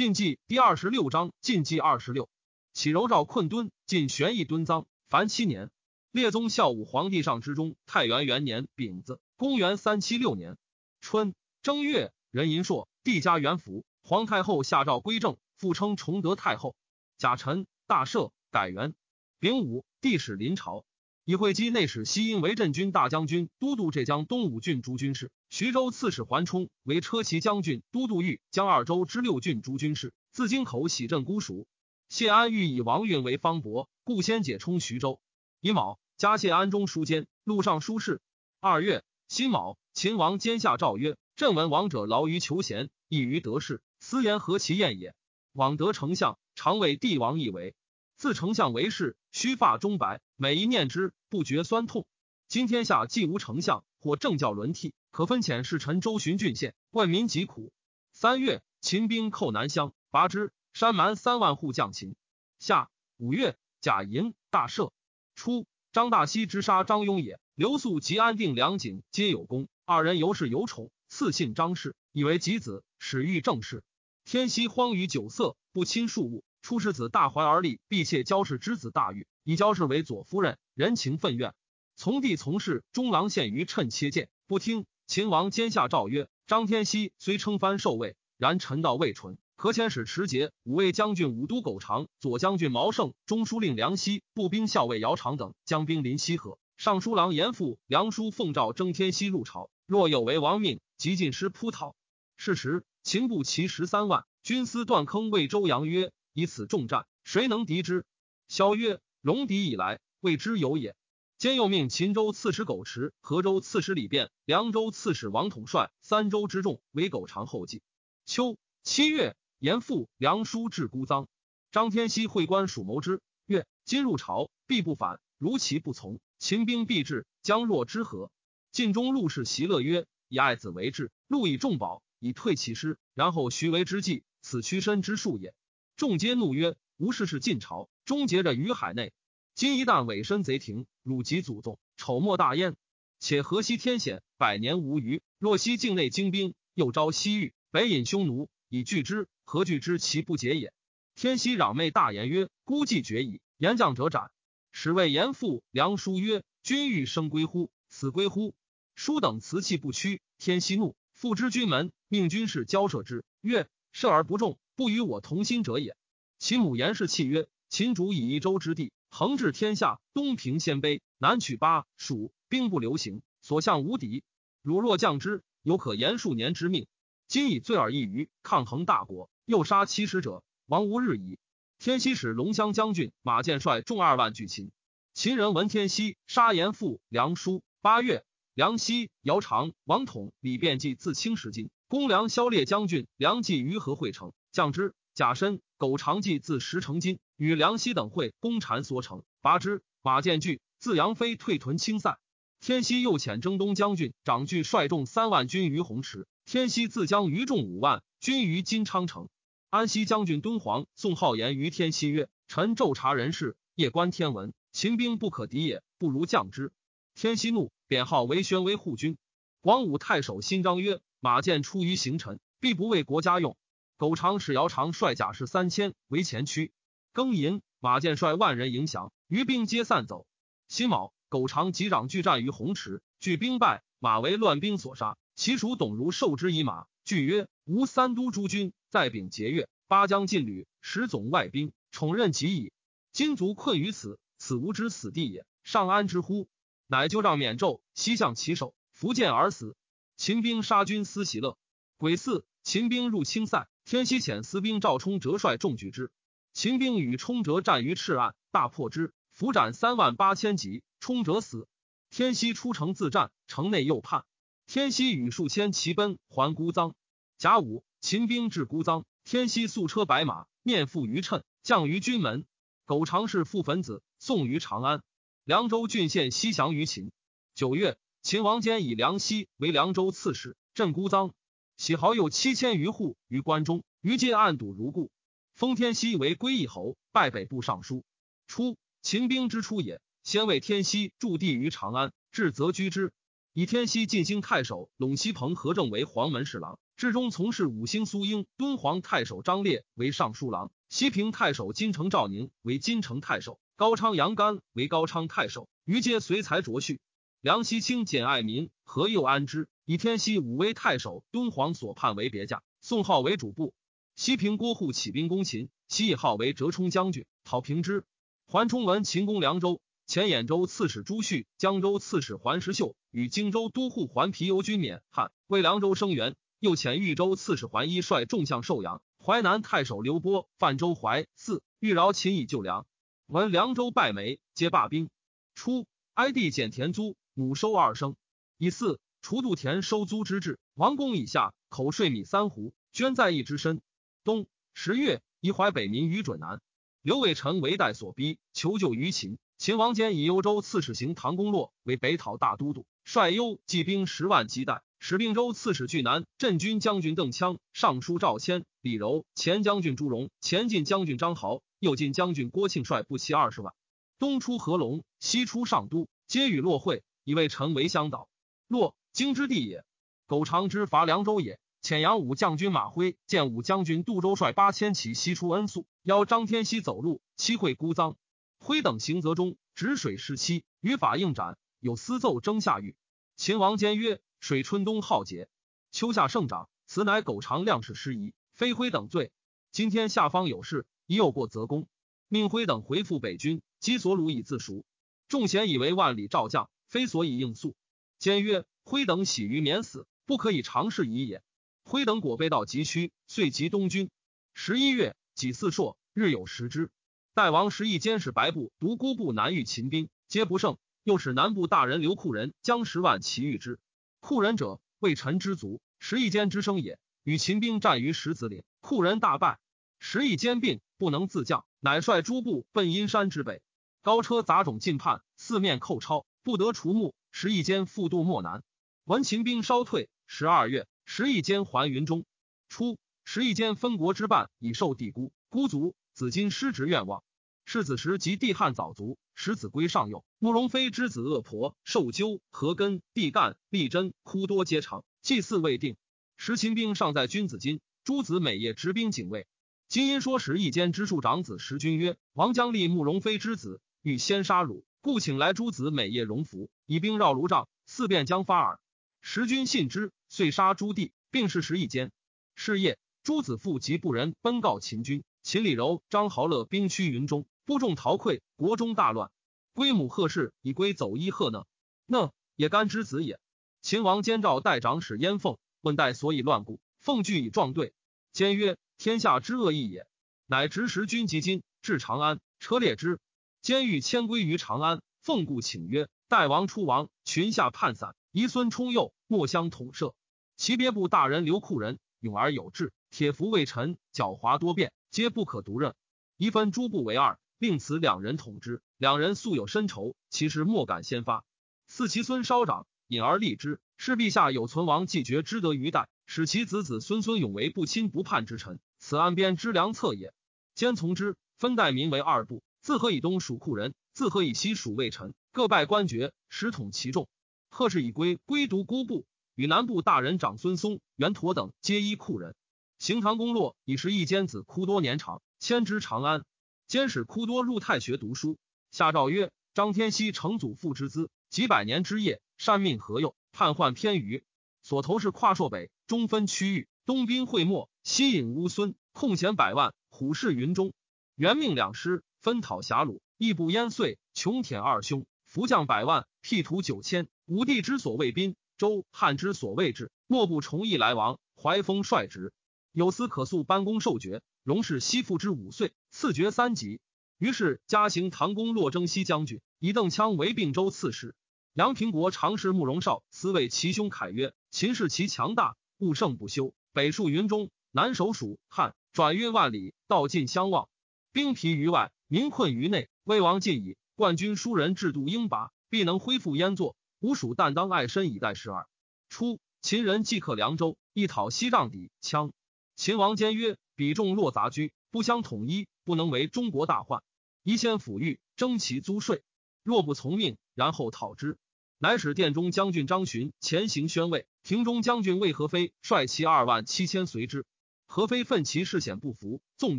晋忌第二十六章，晋忌二十六，启柔赵困敦，晋玄义敦臧，凡七年。列宗孝武皇帝上之中，太元元年丙子，公元三七六年春正月，壬寅朔，帝加元符。皇太后下诏归政，复称崇德太后。甲辰，大赦，改元。丙午，帝使临朝。以会稽内史西因为镇军大将军、都督浙江东五郡诸军事；徐州刺史桓冲为车骑将军、都督豫江二州之六郡诸军事。自京口喜镇姑蜀。谢安欲以王运为方伯，故先解冲徐州。乙卯，加谢安中书监，录尚书事。二月辛卯，秦王监下诏曰：“朕闻王者劳于求贤，易于得势，斯言何其厌也？往得丞相，常为帝王以为。自丞相为士，须发中白，每一念之，不觉酸痛。今天下既无丞相，或政教轮替，可分遣使臣周巡郡县，问民疾苦。三月，秦兵寇南乡，拔之，山蛮三万户降秦。夏五月，甲寅，大赦。初，张大西之杀张雍也，刘肃及安定梁景皆有功，二人尤是有宠，赐姓张氏，以为己子，始欲正事。天熙荒于酒色，不亲庶务。出世子大怀而立，必妾焦氏之子大玉，以焦氏为左夫人，人情愤怨。从弟从事，中郎献于趁切谏，不听。秦王监下诏曰：张天锡虽称藩受位，然臣道未纯，何遣使持节、五位将军武都苟长、左将军毛胜、中书令梁熙、步兵校尉姚长等将兵临西河。尚书郎严复、梁书奉诏征天锡入朝，若有违王命，即进师扑讨。是时，秦部骑十三万，军司断坑魏周阳曰。以此重战，谁能敌之？萧曰：“戎狄以来，未之有也。”兼又命秦州刺史苟池、河州刺史李变、凉州刺史王统帅三州之众为苟长后继。秋七月，严复、梁书至孤臧。张天锡会官属谋之，曰：“今入朝，必不反。如其不从，秦兵必至，将若之何？”晋中陆氏袭乐曰：“以爱子为质，禄以重宝，以退其师，然后徐为之计，此屈身之术也。”众皆怒曰：“吾事是晋朝，终结着于海内。今一旦委身贼庭，辱及祖宗，丑莫大焉。且河西天险，百年无虞。若西境内精兵，又招西域，北引匈奴，以拒之，何惧之其不解也？”天熙攘妹大言曰：“孤计绝矣！言将者斩。”使谓严复、梁书曰：“君欲生归乎？死归乎？”叔等辞气不屈。天熙怒，复之军门，命军士交涉之，曰：“射而不中。”不与我同心者也。其母严氏契曰：“秦主以一州之地，横治天下，东平鲜卑，南取巴蜀，兵不流行，所向无敌。汝若降之，犹可延数年之命。今以罪而异于抗衡大国，又杀七十者，亡无日矣。”天熙使龙骧将军马建率众二万拒秦。秦人闻天熙杀严复、梁叔。八月，梁熙、姚长、王统、李变计自清时金，攻梁萧烈将军梁冀于河会城。将之，甲申，苟长计自石成金，与梁熙等会攻禅缩城，拔之。马建惧，自杨飞退屯清塞。天熙又遣征东将军长据率众三万军于红池。天熙自将于众五万军于金昌城。安西将军敦煌宋浩言于天熙曰：“臣昼察人事，夜观天文，秦兵不可敌也，不如降之。”天熙怒，贬号为宣威护军。广武太守新章曰：“马建出于行臣，必不为国家用。”苟长使姚长率甲士三千为前驱，庚寅，马建率万人迎降，余兵皆散走。辛卯，苟长及长拒战于红池，据兵败，马为乱兵所杀。其属董如受之以马，据曰：“吾三都诸军在丙节月，八将进旅，十总外兵，宠任极矣。今卒困于此，此吾之死地也，尚安之乎？”乃就让免胄，西向其首，伏剑而死。秦兵杀军思喜乐。癸巳，秦兵入青塞。天西遣私兵赵冲折率众举之，秦兵与冲折战于赤岸，大破之，伏斩三万八千级，冲折死。天西出城自战，城内又叛。天西与数千骑奔还孤臧。甲午，秦兵至孤臧，天西素车白马，面负于谶，降于军门。苟长氏父坟子送于长安。凉州郡县西降于秦。九月，秦王坚以梁西为凉州刺史，镇孤臧。喜豪有七千余户于关中，于今暗堵如故。封天锡为归义侯，拜北部尚书。初，秦兵之初也，先为天锡驻地于长安，至则居之。以天锡进兴太守陇西彭和正为黄门侍郎，至中从事五星苏英，敦煌太守张烈为尚书郎，西平太守金城赵宁为金城太守，高昌杨干为高昌太守，于皆随才着序。梁西清简爱民，何又安之，以天西武威太守敦煌所判为别驾，宋号为主簿。西平郭护起兵攻秦，西以号为折冲将军，讨平之。桓冲闻秦攻凉州。前兖州刺史朱旭、江州刺史桓石秀与荆州都护桓皮游军免汉，为凉州声援。又遣豫州刺史桓一率众将受阳，淮南太守刘波、范州怀四欲饶秦以救凉，闻凉州败没，皆罢兵。初，哀帝减田租，亩收二升。以四除度田收租之制，王公以下口税米三斛，捐在邑之身。冬十月，以淮北民于准南。刘伟臣为代所逼，求救于秦。秦王坚以幽州刺史行唐公洛为北讨大都督，率幽骑兵十万击代，使并州刺史巨南镇军将军邓羌、尚书赵谦、李柔、前将军朱荣、前进将军张豪、右进将军郭庆率步骑二十万，东出合龙，西出上都，皆与洛会，以为臣为相导。洛，京之地也。苟长之伐凉州也。遣杨武将军马辉、建武将军杜周率八千骑西出恩宿，邀张天锡走路，七会孤臧。辉等行则中，止水失期，于法应斩。有私奏征下狱。秦王坚曰：“水春冬浩劫，秋夏盛长，此乃苟长量事失仪，非辉等罪。今天下方有事，已有过则功，命辉等回复北军，击所虏以自赎。众贤以为万里赵将，非所以应诉。坚曰：辉等喜于免死，不可以长事矣也。辉等果被到急趋，遂及东军。十一月，己巳朔，日有食之。”代王时亦监视白部、独孤部南遇秦兵，皆不胜。又使南部大人刘库人将十万骑御之。库人者，为臣之族，时亦监之生也。与秦兵战于石子岭，库人大败。时亦兼并，不能自将，乃率诸部奔阴山之北。高车杂种进叛，四面寇抄，不得除目。时亦间复渡漠南。闻秦兵稍退，十二月，时亦间还云中。初，时亦间分国之半，以受帝孤孤族。子今失职愿望，世子时及帝汉早卒，使子归上幼。慕容妃之子恶婆受纠何根帝干立真哭多皆长，祭祀未定。时秦兵尚在君子津，诸子每夜执兵警卫。今因说时一间之庶长子时君曰：“王将立慕容妃之子，欲先杀汝，故请来诸子每夜荣服，以兵绕卢帐，四便将发耳。”时君信之，遂杀诸弟，并是时一间。是夜，诸子父及部人奔告秦军。秦李柔、张豪乐兵趋云中，部众逃溃，国中大乱。归母贺氏以归走伊贺呢？那也干之子也。秦王监召代长史燕凤，问代所以乱故。凤惧以状对，坚曰：天下之恶意也。乃执时君及今至长安，车列之。监狱迁归于长安，奉故请曰：代王出亡，群下叛散，遗孙冲幼，莫相统摄。其别部大人刘库人勇而有志，铁服未臣，狡猾多变。皆不可独任，一分诸部为二，令此两人统之。两人素有深仇，其实莫敢先发。赐其孙稍长，隐而立之，是陛下有存亡继绝之德于代，使其子子孙孙永为不亲不叛之臣。此安边之良策也。兼从之，分代民为二部，自河以东属库人，自河以西属魏臣，各拜官爵，实统其众。贺氏以归归独孤部，与南部大人长孙嵩、袁陀等皆依库人。行唐公洛已是一监子哭多年长，迁之长安。监使哭多入太学读书。下诏曰：张天锡承祖父之资，几百年之业，善命何用，叛患偏余。所投是跨朔北，中分区域，东兵会没，西引乌孙，控贤百万，虎视云中。元命两师，分讨狭虏，义不淹燧，穷舔二兄，伏将百万，辟土九千。武帝之所谓宾，周汉之所谓治，莫不崇义来往，怀风率直。有司可速班公受爵，荣氏西父之五岁，赐爵三级。于是加行唐公洛征西将军，以邓羌为并州刺史。杨平国常侍慕容绍私谓其兄凯曰：“秦氏其强大，务胜不休。北戍云中，南守蜀汉，转运万里，道尽相望。兵疲于外，民困于内。魏王尽矣，冠军疏人制度应拔，必能恢复燕作。吾蜀但当爱身以待时耳。”初，秦人既克凉州，亦讨西帐底羌。秦王坚曰：“彼众若杂居，不相统一，不能为中国大患。宜先抚育，征其租税。若不从命，然后讨之。乃使殿中将军张巡前行宣慰，庭中将军魏和飞率其二万七千随之。何飞奋其事险不服，纵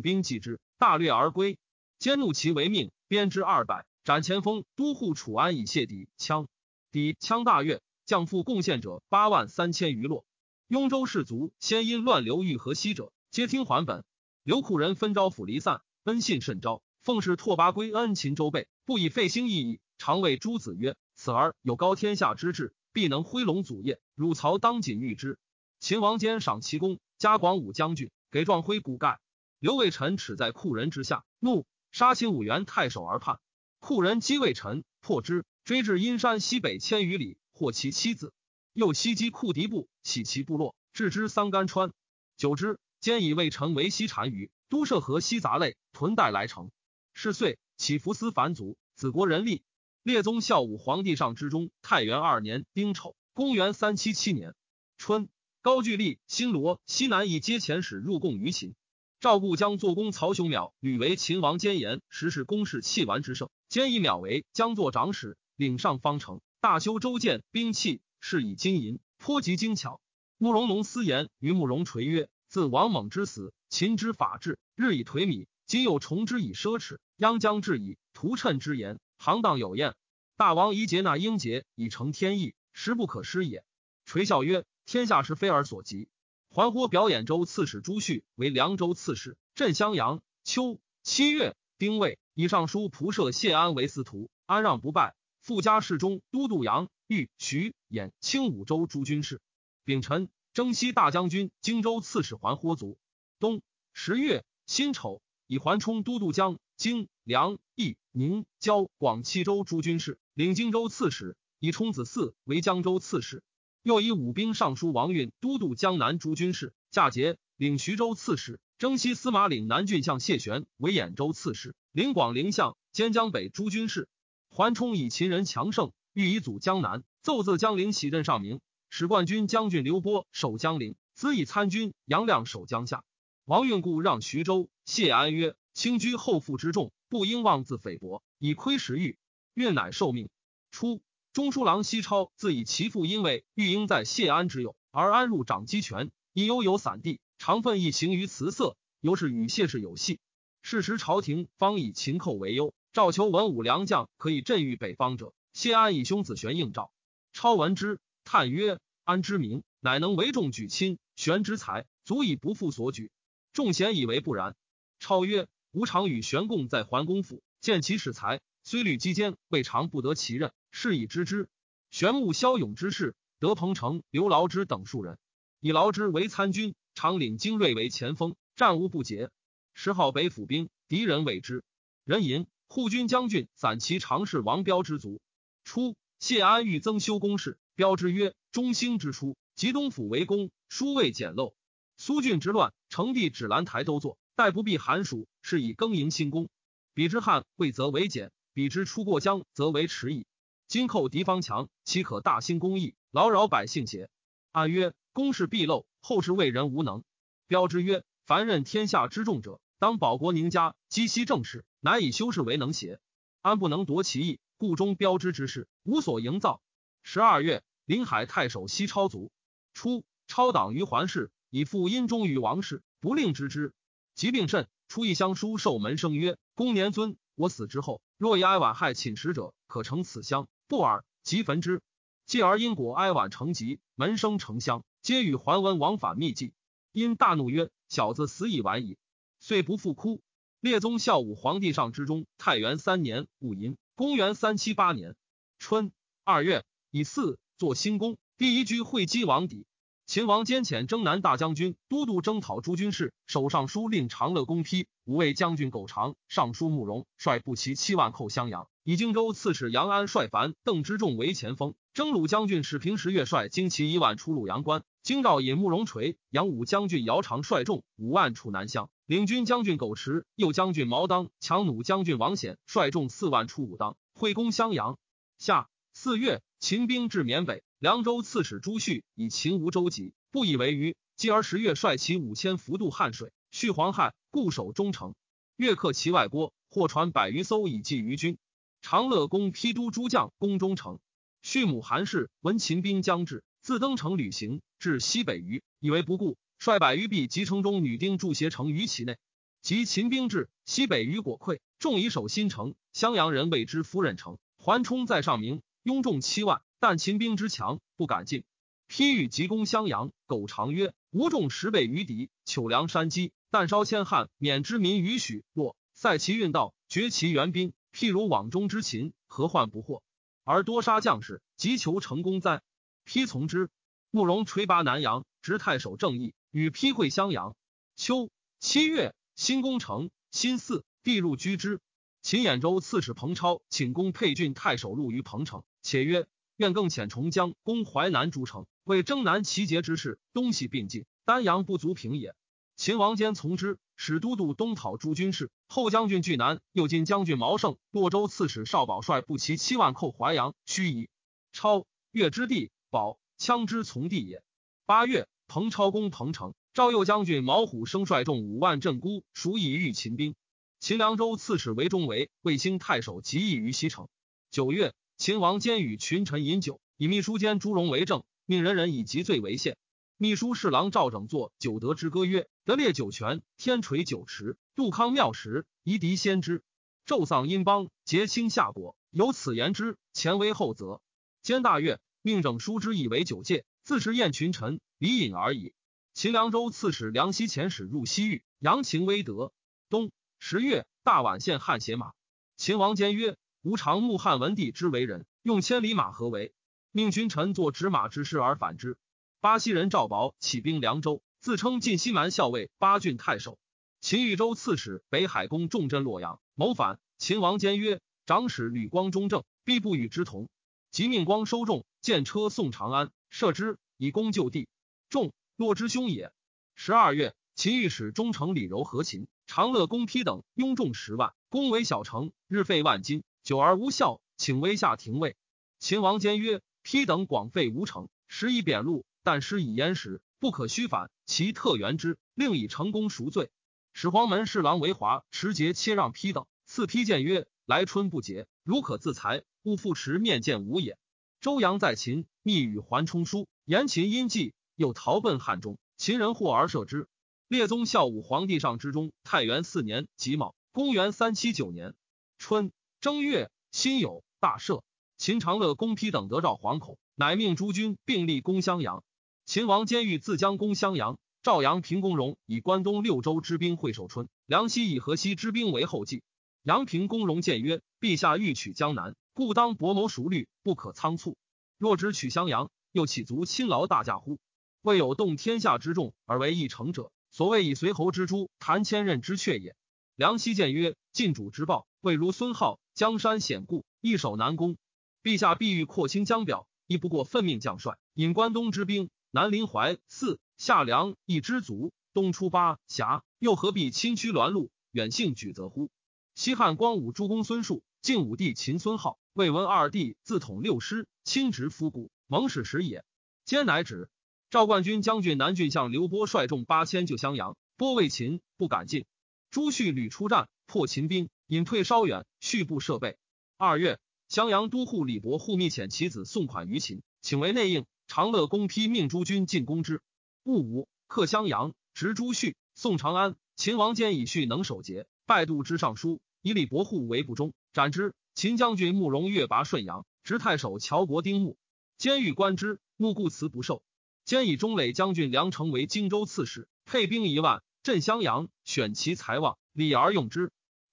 兵击之，大掠而归。兼怒其为命，鞭之二百，斩前锋都护楚安以谢敌羌。抵羌大悦，将复贡献者八万三千余落。雍州士卒先因乱流域河西者，皆听还本。刘库人分招抚离散，恩信甚昭。奉使拓跋归恩秦州备，不以废兴意义。常谓诸子曰：“此儿有高天下之志，必能挥龙祖业。汝曹当谨遇之。”秦王坚赏其功。加广武将军，给壮辉骨盖。刘卫臣耻在库人之下，怒杀秦武元太守而叛。库人击魏臣，破之，追至阴山西北千余里，获其妻子。又袭击库敌部，起其部落，置之桑干川。久之，兼以魏臣为西单于，都设河西杂类，屯带来城。是岁，起伏思凡族，子国人立。列宗孝武皇帝上之中，太元二年丁丑，公元三七七年春。高句丽、新罗、西南以皆遣使入贡于秦。赵固将做公曹雄邈屡为秦王谏言，实是公事弃完之胜。兼以邈为将作长史，领上方城，大修州建兵器，是以金银，颇极精巧。慕容农私言于慕容垂曰：“自王猛之死，秦之法治日以颓靡，今又重之以奢侈，殃将至矣。图谶之言，行当有验。大王宜节纳英节，以成天意，实不可失也。”垂笑曰。天下是非尔所及。桓豁表演州刺史朱旭为凉州刺史，镇襄阳。秋七月丁未，以上书仆射谢安为司徒，安让不拜。附加侍中、都督杨豫、徐兖、青五州诸军事。丙辰，征西大将军、荆州刺史桓豁卒。冬十月辛丑，以桓冲都督江、荆、梁、益、宁、交、广七州诸军事，领荆州刺史。以冲子嗣为江州刺史。又以武兵尚书王运都督江南诸军事，驾节领徐州刺史，征西司马岭南郡相谢玄为兖州刺史，领广陵相兼江北诸军事。桓冲以秦人强盛，欲以阻江南，奏自江陵起镇上明，使冠军将军刘波守江陵，子以参军杨亮守江夏。王运故让徐州。谢安曰：“轻居后父之重，不应妄自菲薄，以窥时欲。”运乃受命。初。中书郎西超自以其父因为玉英在谢安之友，而安入掌机权，因悠游散地，常愤意行于辞色，尤是与谢氏有隙。是时朝廷方以秦寇为忧，赵求文武良将可以镇御北方者，谢安以兄子玄应召。超闻之，叹曰：“安之名，乃能为众举亲；玄之才，足以不负所举。”众贤以为不然。超曰：“吾常与玄共在桓公府，见其使才，虽虑机间，未尝不得其任。”是以知之。玄穆骁勇之士，德彭城、刘劳之等数人，以劳之为参军，常领精锐为前锋，战无不捷。时号北府兵，敌人畏之。人吟护军将军散骑常侍王彪之族。初，谢安欲增修宫室，彪之曰：“中兴之初，及东府为宫，书未简陋。苏峻之乱，成帝指兰台都坐，待不避寒暑，是以更营新宫。彼之汉未则为简，彼之出过江则为迟矣。”今寇敌方强，岂可大兴公义，劳扰百姓邪？安曰：公事必漏，后世为人无能。标之曰：凡任天下之重者，当保国宁家，积息政事，难以修饰为能邪？安不能夺其意，故中标之之事无所营造。十二月，临海太守西超卒。初，超党于桓氏，以复殷忠于王室，不令知之。疾病甚，出一乡书受门生曰：公年尊，我死之后，若以哀婉害寝食者，可成此乡。不尔，即焚之。继而因果哀婉成疾，门生成乡，皆与桓文往返密计。因大怒曰：“小子死已晚矣！”遂不复哭。列宗孝武皇帝上之中，太元三年戊寅，公元三七八年春二月，以四作新宫，第一居会稽王邸。秦王兼遣征南大将军、都督征讨诸军事、守尚书令长乐公批、五位将军苟长、尚书慕容率步骑七万寇襄阳。以荆州刺史杨安率樊邓之众为前锋，征虏将军史平时月率精骑一万出鲁阳关。京兆尹慕容垂、杨武将军姚长率众五万出南乡。领军将军苟迟、右将军毛当、强弩将军王显率众四万出武当，会攻襄阳。夏四月，秦兵至缅北，凉州刺史朱旭以秦吴州急，不以为虞。继而十月，率其五千浮渡汉水，续黄汉，固守中城。越克其外郭，或传百余艘以济于军。长乐公批都诸将攻中城。畜母韩氏闻秦兵将至，自登城旅行，至西北隅，以为不顾，率百余婢及城中女丁驻挟城于其内。及秦兵至，西北隅果溃，众以守新城。襄阳人谓之夫人城。桓冲在上明，拥众七万，但秦兵之强，不敢进。披欲急攻襄阳，苟长曰：“吾众十倍于敌，糗粮山积，但稍千汉，免之民于许若塞其运道，绝其援兵。譬如网中之禽，何患不获？而多杀将士，急求成功哉？”丕从之。慕容垂拔南阳，执太守正义，与丕会襄阳。秋七月。新攻城，新四必入居之。秦兖州刺史彭超请攻沛郡太守入于彭城，且曰：“愿更遣重将攻淮南诸城，为征南齐节之事，东西并进，丹阳不足平也。”秦王坚从之，使都督东讨诸军事。后将军巨南，右金将军毛盛，洛州刺史邵宝率步骑七万寇淮阳，须夷。超越之地，保羌之从地也。八月，彭超攻彭城。赵右将军毛虎生率众五万镇孤，属以御秦兵。秦凉州刺史韦中为卫兴太守，即役于西城。九月，秦王兼与群臣饮酒，以秘书监朱荣为证，命人人以极罪为限。秘书侍郎赵整作九德之歌曰：“得列九泉，天垂九池，杜康妙石，夷狄先知，纣丧殷邦，结清夏国。有此言之，前威后泽。”兼大悦，命整书之以为九戒，自是宴群臣，礼饮而已。秦凉州刺史梁西遣使入西域，扬秦威德。冬十月，大宛县汉血马。秦王坚曰：“吾常慕汉文帝之为人，用千里马何为？命君臣作执马之师而反之。”巴西人赵宝起兵凉州，自称晋西蛮校尉、八郡太守。秦豫州刺史北海公重镇洛阳，谋反。秦王坚曰：“长史吕光中正，必不与之同。”即命光收众，见车送长安，射之，以功就地。众。洛之兄也。十二月，秦御史中丞李柔和秦长乐公丕等拥众十万，攻为小城，日费万金，久而无效，请威下廷尉。秦王坚曰：“丕等广废无成，时以贬禄，但施以淹时，不可虚反。其特援之，令以成功赎罪。”始皇门侍郎为华持节切让丕等，赐丕谏曰：“来春不节，如可自裁，勿复持面见吾也。”周阳在秦，密与桓冲书，言秦因计。又逃奔汉中，秦人获而射之。列宗孝武皇帝上之中，太元四年己卯，公元三七九年春正月，辛酉，大赦。秦长乐公丕等得诏惶恐，乃命诸军并立攻襄阳。秦王监狱自将攻襄阳，赵阳平公荣以关东六州之兵会守春，梁西以河西之兵为后继。阳平公荣谏曰：“陛下欲取江南，故当博谋熟虑，不可仓促。若只取襄阳，又岂足亲劳大驾乎？”未有动天下之众而为一成者，所谓以随侯之诸，谈千仞之阙也。梁奚谏曰：“晋主之暴，未如孙浩，江山险固，易守难攻。陛下必欲扩清江表，亦不过分命将帅，引关东之兵，南临淮泗，下梁一之足，东出巴峡，又何必亲驱栾路，远幸举则乎？西汉光武诸公孙述，晋武帝秦孙浩，魏文二帝自统六师，亲执夫谷，蒙使时也。兼乃止。”赵冠军将军南郡相刘波率众八千救襄阳，波为秦不敢进。朱旭屡出战，破秦兵，隐退稍远，续部设备。二月，襄阳都护李伯护密遣其子送款于秦，请为内应。长乐公丕命诸军进攻之。戊午，克襄阳，执朱旭，宋长安。秦王坚以旭能守节，拜度之上书，以李伯护为不忠，斩之。秦将军慕容越拔顺阳，执太守乔国丁牧，监狱观之，穆固辞不受。兼以中垒将军梁成为荆州刺史，配兵一万，镇襄阳，选其才旺，礼而用之。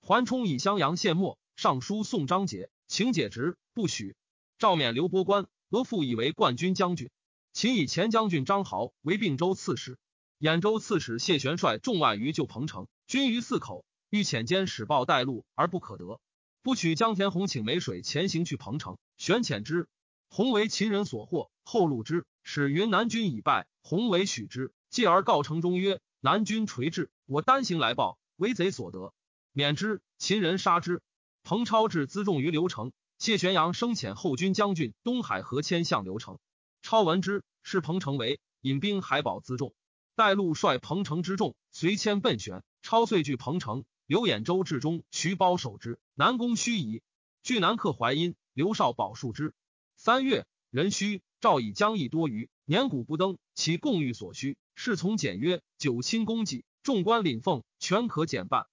桓冲以襄阳献没，上书送张杰，请解职，不许。赵免刘伯官，俄复以为冠军将军。秦以前将军张豪为并州刺史。兖州刺史谢玄率众万余救彭城，军于四口，欲遣监使报带路，而不可得。不取江田洪请梅水前行去彭城，玄遣之。洪为秦人所获，后路之。使云南军已败，弘为许之，继而告城中曰：“南军垂至，我单行来报，为贼所得，免之。”秦人杀之。彭超至辎重于刘城，谢玄阳生遣后军将军东海何谦向刘城。超闻之，是彭城为引兵海保辎重。带路率彭城之众随迁奔玄，超遂据彭城。刘兖州至中，徐褒守之，南宫虚夷。据南客淮阴，刘少保戍之。三月，壬戌，赵以将役多余，年谷不登，其贡欲所需，侍从简约，九卿公给，众官领俸，全可减半。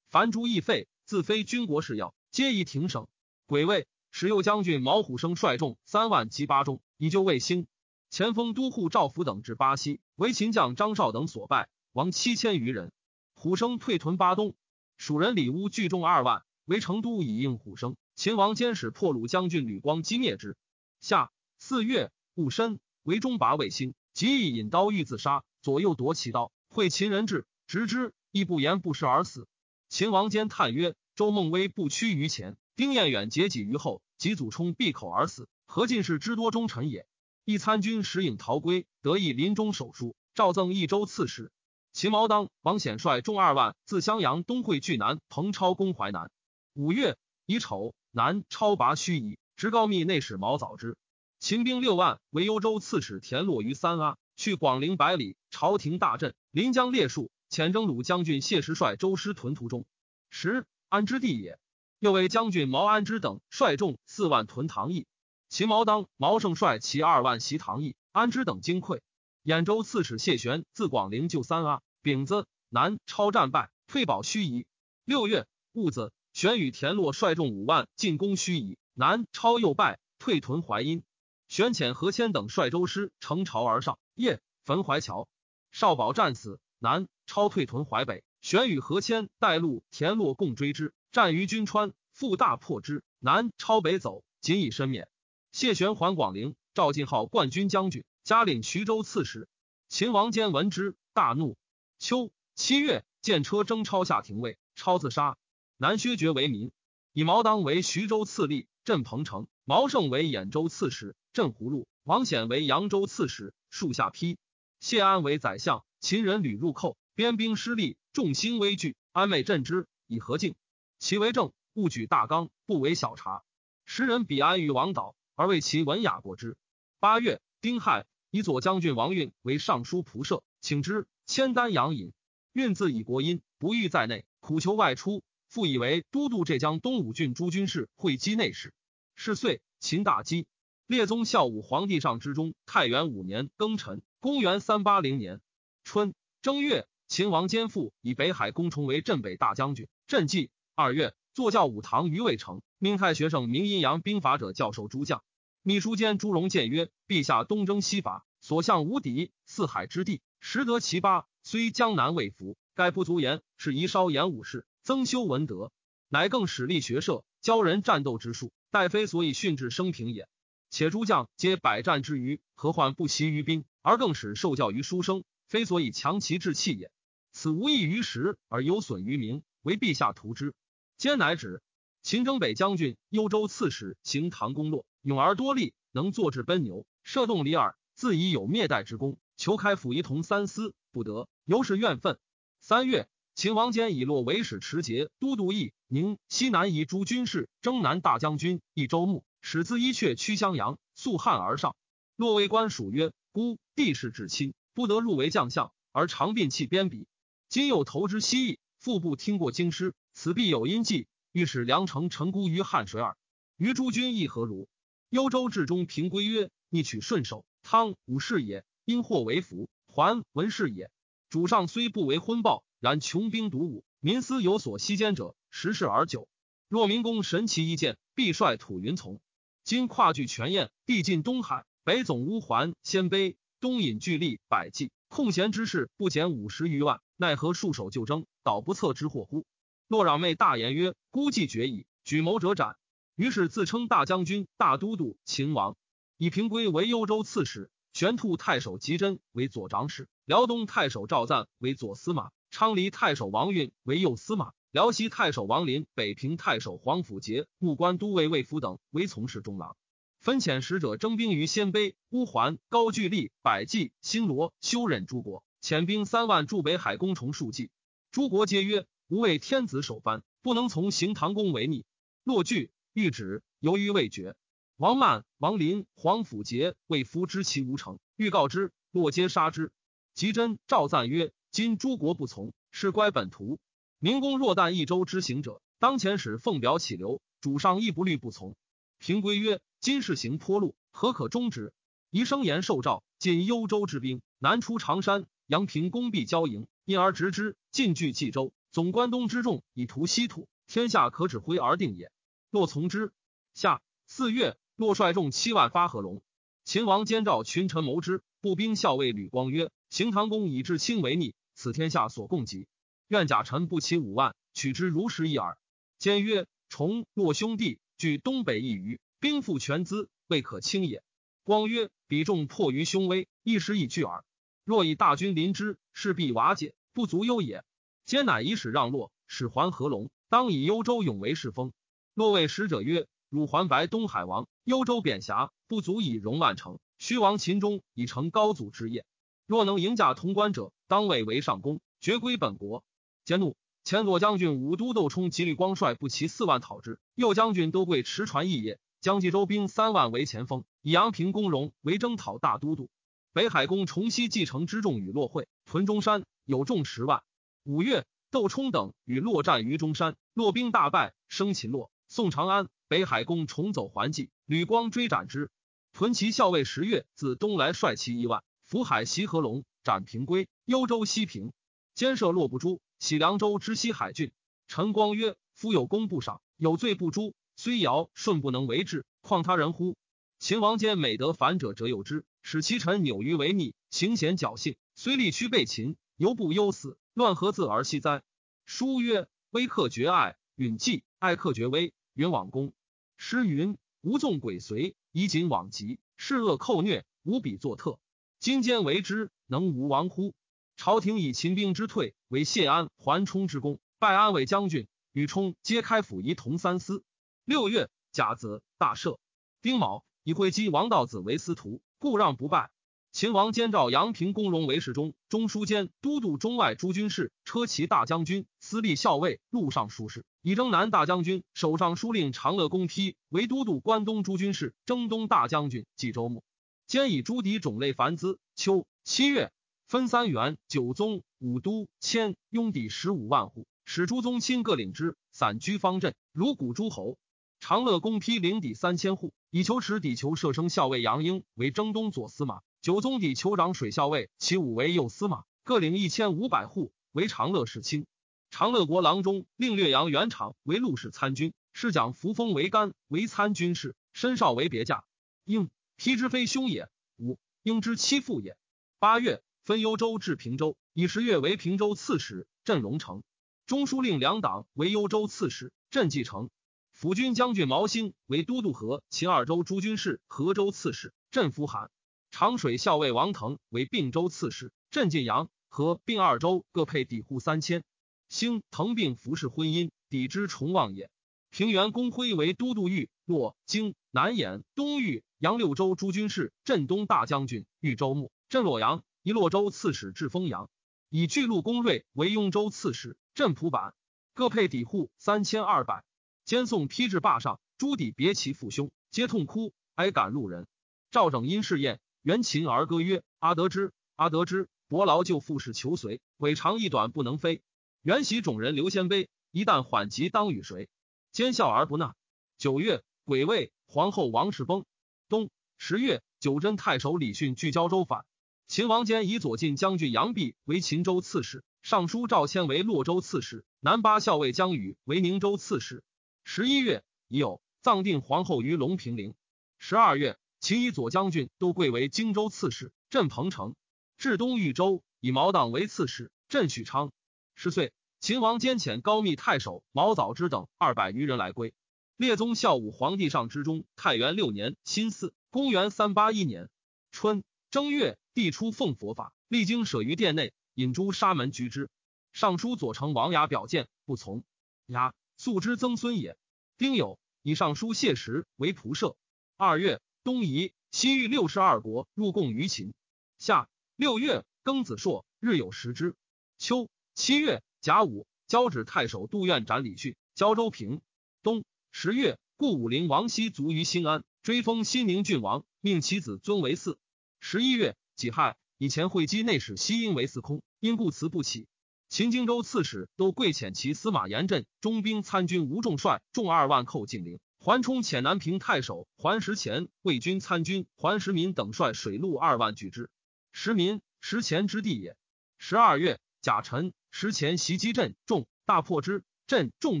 凡诸役费，自非军国事要，皆宜停省。癸未，使右将军毛虎生率众三万及八中，以救卫星。前锋都护赵福等至巴西，为秦将张绍等所败，亡七千余人。虎生退屯巴东，蜀人李乌聚众二万，为成都以应虎生。秦王监使破虏将军吕光击灭之。夏四月，戊申，为中拔卫星，即以引刀欲自杀，左右夺其刀，会秦人至，执之，亦不言不食而死。秦王坚叹曰：“周孟威不屈于前，丁彦远结己于后，及祖冲闭口而死，何进士之多忠臣也？”一参军石颖逃归，得以临终手书，诏赠益州刺史。秦毛当、王显率众二万自襄阳东会聚南，彭超攻淮南。五月乙丑，南超拔盱眙，直告密内史毛早之。秦兵六万为幽州刺史田洛于三阿，去广陵百里，朝廷大震，临江列戍，遣征虏将军谢石率周师屯途中。时安之地也。又为将军毛安之等率众四万屯唐邑。秦毛当、毛胜率其二万袭唐邑，安之等惊溃。兖州刺史谢玄自广陵救三阿。丙子，南超战败，退保盱眙。六月戊子，玄与田洛率众五万进攻盱眙，南超又败，退屯淮阴。玄遣何谦等率周师乘潮而上，夜焚淮桥。少保战死，南超退屯淮北。玄与何谦带路，田洛共追之，战于军川，复大破之。南超北走，仅以身免。谢玄还广陵，赵进号冠军将军，加领徐州刺史。秦王坚闻之，大怒。秋七月，见车征超下廷尉，超自杀。南薛爵为民，以毛当为徐州刺吏，镇彭城；毛胜为兖州刺史，镇葫芦；王显为扬州刺史，戍下邳；谢安为宰相。秦人屡入寇，边兵失利，众心危惧。安昧镇之，以和敬。其为政，勿举大纲，不为小察。时人比安于王导，而为其文雅过之。八月，丁亥，以左将军王运为尚书仆射，请之。千丹阳尹，运自以国音，不欲在内，苦求外出。复以为都督浙江东武郡诸军事，会稽内史。是岁，秦大饥。列宗孝武皇帝上之中，太元五年庚辰，公元三八零年春正月，秦王坚父以北海公崇为镇北大将军。镇济二月，坐教武堂于渭城，命太学生明阴阳兵法者教授诸将。秘书监朱荣谏曰：“陛下东征西伐，所向无敌，四海之地。”实得其八，虽江南未服，盖不足言。是宜稍言武事，增修文德，乃更使力学社，教人战斗之术。待非所以训致生平也。且诸将皆百战之余，何患不习于兵，而更使受教于书生？非所以强其志气也。此无益于时，而有损于民，为陛下图之。兼乃止。秦征北将军、幽州刺史行唐公洛，勇而多力，能坐治奔牛，射动里耳，自以有灭代之功。求开府仪同三司，不得，尤是怨愤。三月，秦王坚以洛为使持节都督义宁西南夷诸军事，征南大将军益州牧，使自伊阙驱襄阳，溯汉而上。洛为官属曰：“孤地势至亲，不得入为将相，而常并弃边鄙。今又投之西邑，腹部听过京师，此必有阴计，欲使梁城成孤于汉水耳。于诸君亦何如？”幽州至中平归曰：“逆取顺守，汤武士也。”因祸为福，还文士也。主上虽不为昏暴，然穷兵黩武，民思有所息间者，时事而久。若明公神奇一见，必率土云从。今跨据全燕，地尽东海，北总乌桓、鲜卑，东引巨力百计，空闲之士不减五十余万，奈何束手就征，倒不测之祸乎？洛攘妹大言曰：“孤计决矣，举谋者斩。”于是自称大将军、大都督、秦王，以平归为幽州刺史。玄兔太守吉真为左长史，辽东太守赵赞为左司马，昌黎太守王运为右司马，辽西太守王林、北平太守黄甫节、木官都尉魏夫等为从事中郎。分遣使者征兵于鲜卑、乌桓、高句丽、百济、新罗、修忍诸国，遣兵三万驻北海攻崇数计。诸国皆曰：“吾为天子守藩，不能从行唐公为逆。”洛惧，欲止，犹豫未决。王曼、王林、黄甫节为夫知其无成，欲告之，落皆杀之。吉真、赵赞曰：“今诸国不从，是乖本图。明公若旦一州之行者，当前使奉表乞留，主上亦不虑不从。平归曰：“今事行坡路，何可终之？”宜生言受诏，进幽州之兵，南出常山，阳平攻必交营，因而直之，进据冀州。总关东之众，以图西土，天下可指挥而定也。若从之。下四月，洛率众七万发合龙。秦王监召群臣谋之，步兵校尉吕光曰：“行唐公以至亲为逆，此天下所共及。愿甲臣不齐五万，取之如实一耳。”监曰：“崇若兄弟据东北一隅，兵富全资，未可轻也。”光曰：“彼众迫于凶威，一时已惧耳。若以大军临之，势必瓦解，不足忧也。”皆乃以使让洛，使还合龙，当以幽州永为事封。洛谓使者曰：“汝还白东海王，幽州贬狭，不足以容万城。虚王秦中，以成高祖之业。若能迎驾潼关者，当位为上公，绝归本国。”兼怒，前左将军武都窦冲及吕光率步骑四万讨之。右将军都贵持传义业，将冀州兵三万为前锋。以阳平公荣为征讨大都督，北海公重熙继承之众与洛会屯中山，有众十万。五月，窦冲等与洛战于中山，洛兵大败，生擒洛。宋长安，北海公重走还计，吕光追斩之。屯骑校尉十月自东来，率骑一万，伏海袭合龙，斩平归。幽州西平，监射洛不诛，喜凉州之西海郡。陈光曰：“夫有功不赏，有罪不诛，虽尧舜不能为治，况他人乎？”秦王坚每得反者，者有之，使其臣扭于为逆，行险侥幸，虽力屈被秦，犹不忧死。乱何自而息哉？书曰：“威克绝爱，允纪爱克绝威，允往公。”诗云：“无纵鬼随，以谨往极。世恶寇虐，无比作特。今兼为之，能无亡乎？”朝廷以秦兵之退为谢安、桓冲之功，拜安魏将军，与冲皆开府仪同三司。六月甲子，大赦。丁卯。以会稽王道子为司徒，故让不拜。秦王兼召阳平公荣为侍中、中书监、都督中外诸军事、车骑大将军、司隶校尉、录尚书事，以征南大将军、守尚书令长乐公丕为都督关东诸军事、征东大将军、冀州牧。兼以诸敌种类繁资。秋七月，分三原、九宗、五都、千拥地十五万户，使诸宗亲各领之，散居方镇，如古诸侯。长乐公批领底三千户，以求持底求射生校尉杨英为征东左司马，九宗底酋长水校尉其武为右司马，各领一千五百户，为长乐世卿。长乐国郎中令略阳原厂为陆氏参军，是讲扶风为干为参军事，申少为别驾。应批之非兄也，五应之妻父也。八月，分幽州至平州，以十月为平州刺史，镇龙城。中书令两党为幽州刺史，镇蓟城。辅军将军毛兴为都督河秦二州诸军事、河州刺史，镇夫罕；长水校尉王腾为并州刺史，镇晋阳和并二州各配抵户三千。兴腾并服侍婚姻，抵之崇望也。平原公辉为都督豫、洛、京、南兖、东豫、杨六州诸军事，镇东大将军、豫州牧，镇洛阳，一洛州刺史至丰阳。以巨鹿公瑞为雍州刺史，镇蒲坂，各配抵户三千二百。兼送批至坝上，朱棣别其父兄，皆痛哭，哀感路人。赵整因试宴，元琴而歌曰：“阿得之，阿得之，伯劳救父事求随，尾长翼短不能飞。元喜种人刘先卑，一旦缓急当与谁？奸笑而不纳。”九月，癸未，皇后王氏崩。冬十月，九真太守李训聚胶州反。秦王坚以左近将军杨弼为秦州刺史，尚书赵谦为洛州刺史，南巴校尉江宇为宁州刺史。十一月，已有葬定皇后于隆平陵。十二月，秦以左将军都贵为荆州刺史，镇彭城。至东豫州，以毛党为刺史，镇许昌。十岁，秦王坚遣高密太守毛早之等二百余人来归。列宗孝武皇帝上之中，太元六年辛巳，公元三八一年春正月，帝出奉佛法，历经舍于殿内，引诸沙门居之。尚书左丞王雅表谏，不从。雅。素之曾孙也。丁酉，以上书谢石为仆射。二月，东夷、西域六十二国入贡于秦。夏六月，庚子朔，日有食之。秋七月甲午，交趾太守杜苑斩李训，交州平。冬十月，故武陵王熙卒于新安，追封新宁郡王，命其子尊为嗣。十一月己亥，以前会稽内史西因为司空，因故辞不起。秦荆州刺史都贵遣其司马严镇、中兵参军吴仲帅众二万寇晋陵，桓冲遣南平太守桓石虔、魏军参军桓石民等率水陆二万拒之。石民，石虔之地也。十二月，甲辰，石虔袭击镇众，大破之，镇众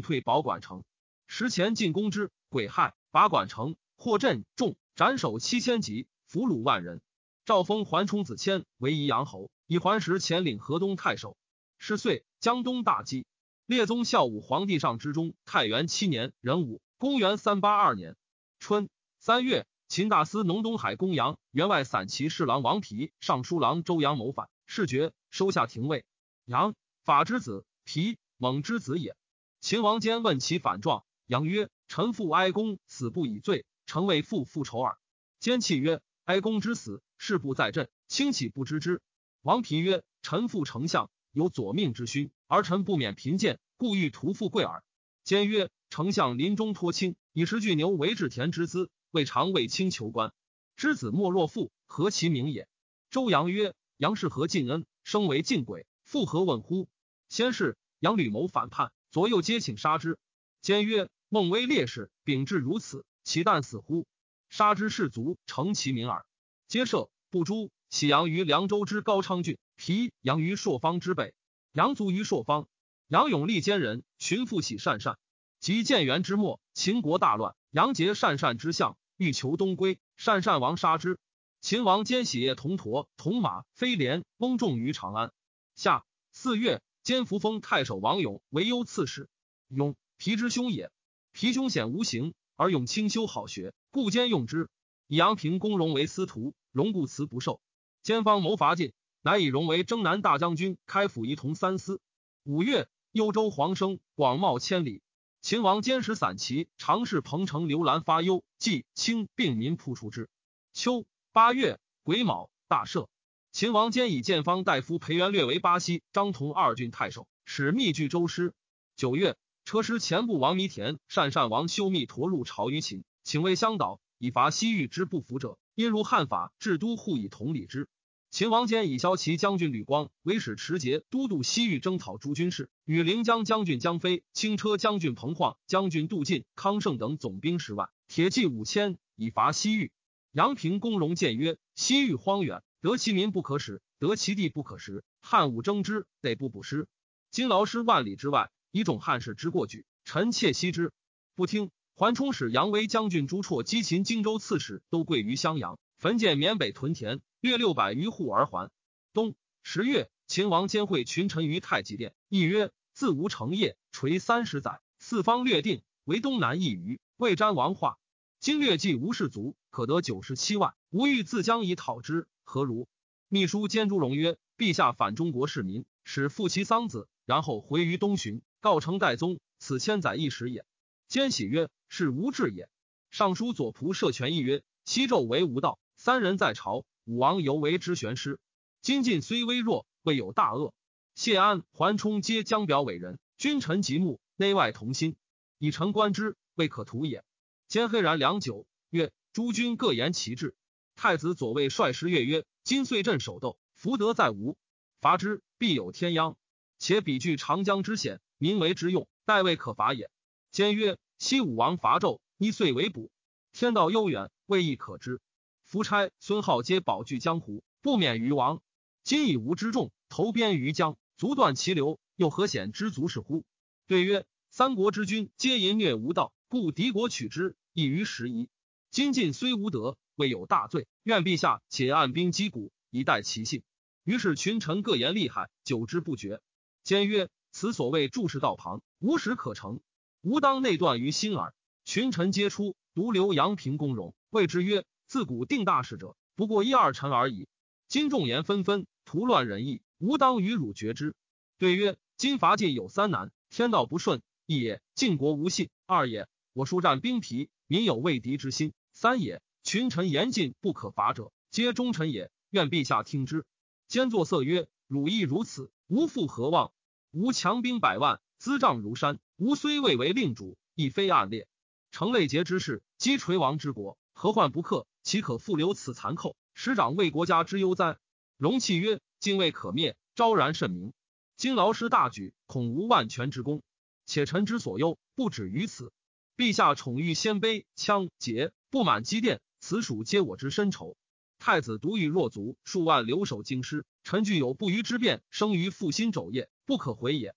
退保管城。石虔进攻之，癸亥，拔管城，获镇众，斩首七千级，俘虏万人。诏封桓冲子谦为宜阳侯，以桓石前领河东太守。是岁，江东大饥。列宗孝武皇帝上之中，太元七年壬午。公元三八二年春三月，秦大司农东海公羊员外散骑侍郎王皮、尚书郎周阳谋反，事决，收下廷尉。杨法之子，皮猛之子也。秦王坚问其反状，杨曰：“臣父哀公死不以罪，臣为父复仇耳。”坚泣曰：“哀公之死，事不在朕，卿岂不知之？”王皮曰：“臣父丞相，有左命之勋，而臣不免贫贱，故欲图富贵耳。”坚曰。丞相临终托亲，以十具牛为治田之资，未尝为卿求官。之子莫若父，何其名也？周阳曰：“杨氏何尽恩，生为晋鬼，复何问乎？”先是，杨吕谋反叛，左右皆请杀之。坚曰：“孟威烈士，秉志如此，其旦死乎？杀之士卒，成其名耳。”皆赦。不诛。喜阳于凉州之高昌郡，皮阳于朔方之北。杨卒于朔方。杨勇立坚人，寻父喜善善。及建元之末，秦国大乱，杨杰善善之相，欲求东归，善善王杀之。秦王兼喜业铜驼、铜马、飞廉，翁仲于长安。夏四月，兼扶封太守王勇为幽刺史。勇，皮之兄也。皮凶险无形，而勇清修好学，故兼用之。以阳平公荣为司徒，荣故辞不受。兼方谋伐晋，乃以荣为征南大将军，开府仪同三司。五月，幽州黄生广袤千里。秦王坚使散骑，常侍彭城刘兰发忧，季清病民扑出之。秋八月癸卯，大赦。秦王坚以建方大夫裴元略为巴西、张同二郡太守，使密据周师。九月，车师前部王弥田、单善王修密陀入朝于秦，请为香导，以伐西域之不服者，因入汉法，至都护以同理之。秦王坚以骁骑将军吕光为使持节都督西域征讨诸军事，与临江将军江飞、轻车将军彭晃、将军杜进、康盛等总兵十万，铁骑五千，以伐西域。杨平公荣谏曰：“西域荒远，得其民不可使，得其地不可食。汉武争之，得不补失。今劳师万里之外，以种汉室之过举，臣妾惜之。不听。桓冲使杨威将军朱绰击秦荆州刺史，都归于襄阳，焚建缅北屯田。”略六百余户而还。冬十月，秦王兼会群臣于太极殿，议曰：“自吴成业，垂三十载，四方略定，为东南一隅未沾王化。今略计吴士卒，可得九十七万，吾欲自将以讨之，何如？”秘书监朱荣曰：“陛下反中国市民，使复其丧子，然后回于东巡，告成代宗，此千载一时也。”兼喜曰：“是无志也。”尚书左仆射权议曰：“西纣为无道，三人在朝。”武王犹为之玄师，今晋虽微弱，未有大恶。谢安、桓冲皆将表伟人，君臣极睦，内外同心，以臣观之，未可图也。兼黑然良久，曰：“诸君各言其志。”太子左卫率师越曰：“今岁镇守斗，福德在吾，伐之必有天殃。且彼据长江之险，民为之用，待未可伐也。”兼曰：“西武王伐纣，一岁为补，天道悠远，未易可知。”夫差孙浩皆保据江湖，不免于亡。今以吾之众投鞭于江，足断其流，又何险之足是乎？对曰：三国之君皆淫虐无道，故敌国取之，亦于时矣。今晋虽无德，未有大罪，愿陛下且按兵击鼓，以待其性。于是群臣各言厉害，久之不绝。坚曰：此所谓注视道旁，无时可成。吾当内断于心耳。群臣皆出，独留阳平公荣，谓之曰。自古定大事者，不过一二臣而已。今众言纷纷，图乱人意，吾当与汝决之。对曰：今伐晋有三难：天道不顺，一也；晋国无信，二也；我疏战兵疲，民有畏敌之心，三也。群臣言尽不可伐者，皆忠臣也。愿陛下听之。兼作色曰：汝亦如此，吾复何望？吾强兵百万，资帐如山。吾虽未为令主，亦非暗烈。成累劫之事，击垂亡之国，何患不克？岂可复留此残寇，使长为国家之忧哉？容器曰：“敬畏可灭，昭然甚明。今劳师大举，恐无万全之功。且臣之所忧，不止于此。陛下宠遇鲜卑羌羯，不满积淀，此属皆我之深仇。太子独欲若族数万留守京师，臣具有不虞之变，生于复心肘腋，不可回也。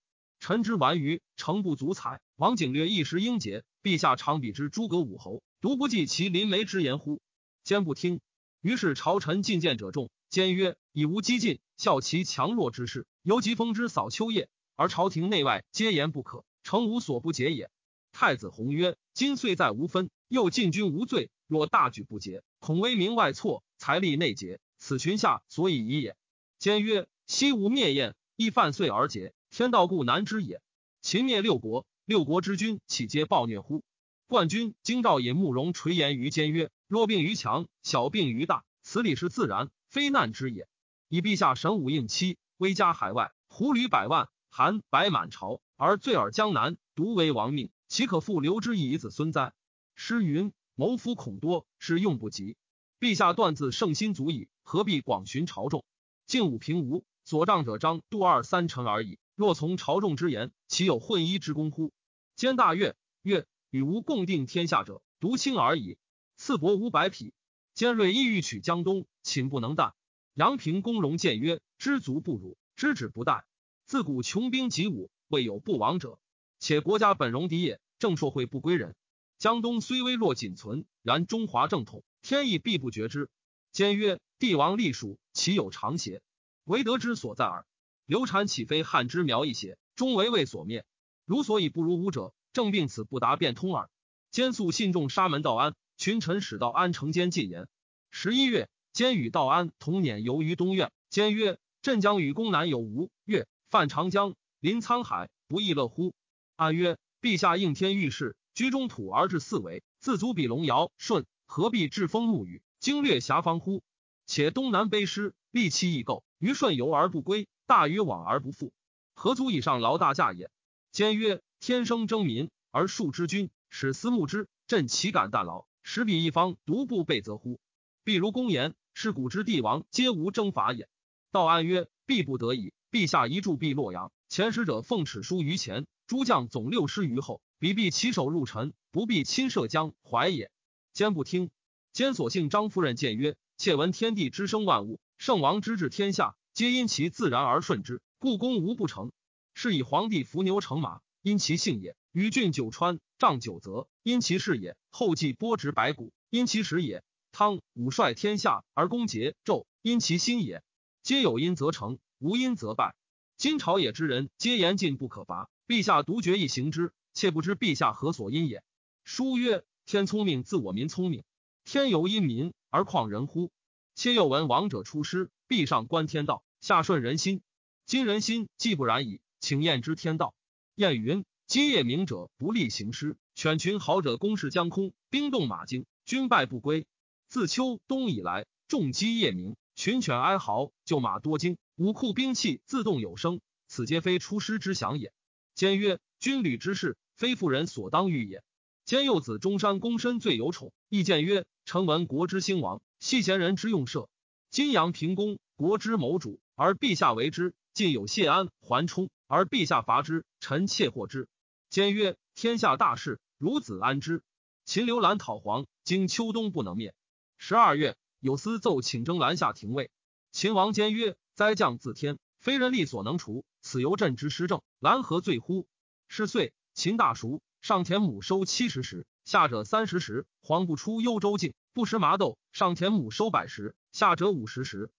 臣之顽愚，诚不足采。王景略一时英杰，陛下常比之诸葛武侯，独不记其临眉之言乎？坚不听。于是朝臣进谏者众，坚曰：“以无激进，效其强弱之势，犹疾风之扫秋叶，而朝廷内外皆言不可，诚无所不解也。”太子弘曰：“今岁在无分，又进军无罪，若大举不竭，恐威名外错，财力内竭，此群下所以已也。”坚曰：“昔无灭燕，亦犯岁而竭。”天道故难之也。秦灭六国，六国之君岂皆暴虐乎？冠军京兆尹慕容垂言于坚曰：“若病于强，小病于大，此理是自然，非难之也。以陛下神武应期，威加海外，胡旅百万，韩百满朝，而罪尔江南，独为亡命，岂可复留之以子孙哉？”诗云：“谋夫恐多，是用不及。陛下断自圣心足矣，何必广寻朝众？敬武平吴所仗者张杜二三臣而已。”若从朝众之言，岂有混一之功乎？兼大悦，曰：“与吾共定天下者，独卿而已。赐帛五百匹。”坚锐意欲取江东，寝不能旦。阳平公荣谏曰：“知足不辱，知止不殆。自古穷兵极武，未有不亡者。且国家本荣敌也，正朔会不归人。江东虽微弱仅存，然中华正统，天意必不绝之。”坚曰：“帝王立属，岂有长邪？唯德之所在耳。”刘禅岂非汉之苗裔邪？终为魏所灭。如所以不如吾者，正病此不达变通耳。兼素信众沙门道安，群臣使道安承坚进言。十一月，兼与道安同辇游于东苑。坚曰：“镇江与攻南有吴越，犯长江，临沧海，不亦乐乎？”安曰：“陛下应天遇事，居中土而至四维，自足比龙尧舜，何必治风沐雨，经略遐方乎？且东南卑湿，利气亦构，于顺游而不归。”大于往而不复，何足以上劳大驾也？坚曰：天生争民而庶之君，使思慕之，朕岂敢惮劳？使彼一方独不备则乎？必如公言，是古之帝王皆无征伐也。道安曰：必不得已。陛下一驻必洛阳，前使者奉尺书于前，诸将总六师于后，彼必起手入陈，不必亲涉江淮也。坚不听。坚所幸张夫人谏曰：窃闻天地之生万物，圣王之治天下。皆因其自然而顺之，故功无不成。是以皇帝伏牛乘马，因其性也；与郡九川，仗九泽，因其事也；后继波直白骨，因其实也；汤武率天下而攻桀纣，因其心也。皆有因则成，无因则败。今朝野之人，皆言进不可拔，陛下独决意行之，切不知陛下何所因也。书曰：天聪明，自我民聪明。天由因民而况人乎？且又闻王者出师，必上观天道。下顺人心，今人心既不然矣，请验之天道。谚云：今夜明者不利行师，犬群豪者攻势将空，兵动马惊，军败不归。自秋冬以来，重击夜明，群犬哀嚎，就马多惊，武库兵器自动有声，此皆非出师之祥也。坚曰：军旅之事，非妇人所当欲也。坚幼子中山公身最有宠，意见曰：臣闻国之兴亡，系贤人之用社。今阳平公，国之谋主。而陛下为之，晋有谢安、桓冲，而陛下伐之，臣妾获之。坚曰：天下大事，孺子安之？秦刘兰讨黄，经秋冬不能灭。十二月，有司奏请征兰下廷尉。秦王坚曰：灾将自天，非人力所能除，此由朕之施政，兰何罪乎？是岁，秦大熟，上田亩收七十石，下者三十石。黄不出幽州境，不食麻豆，上田亩收百石，下者五十石。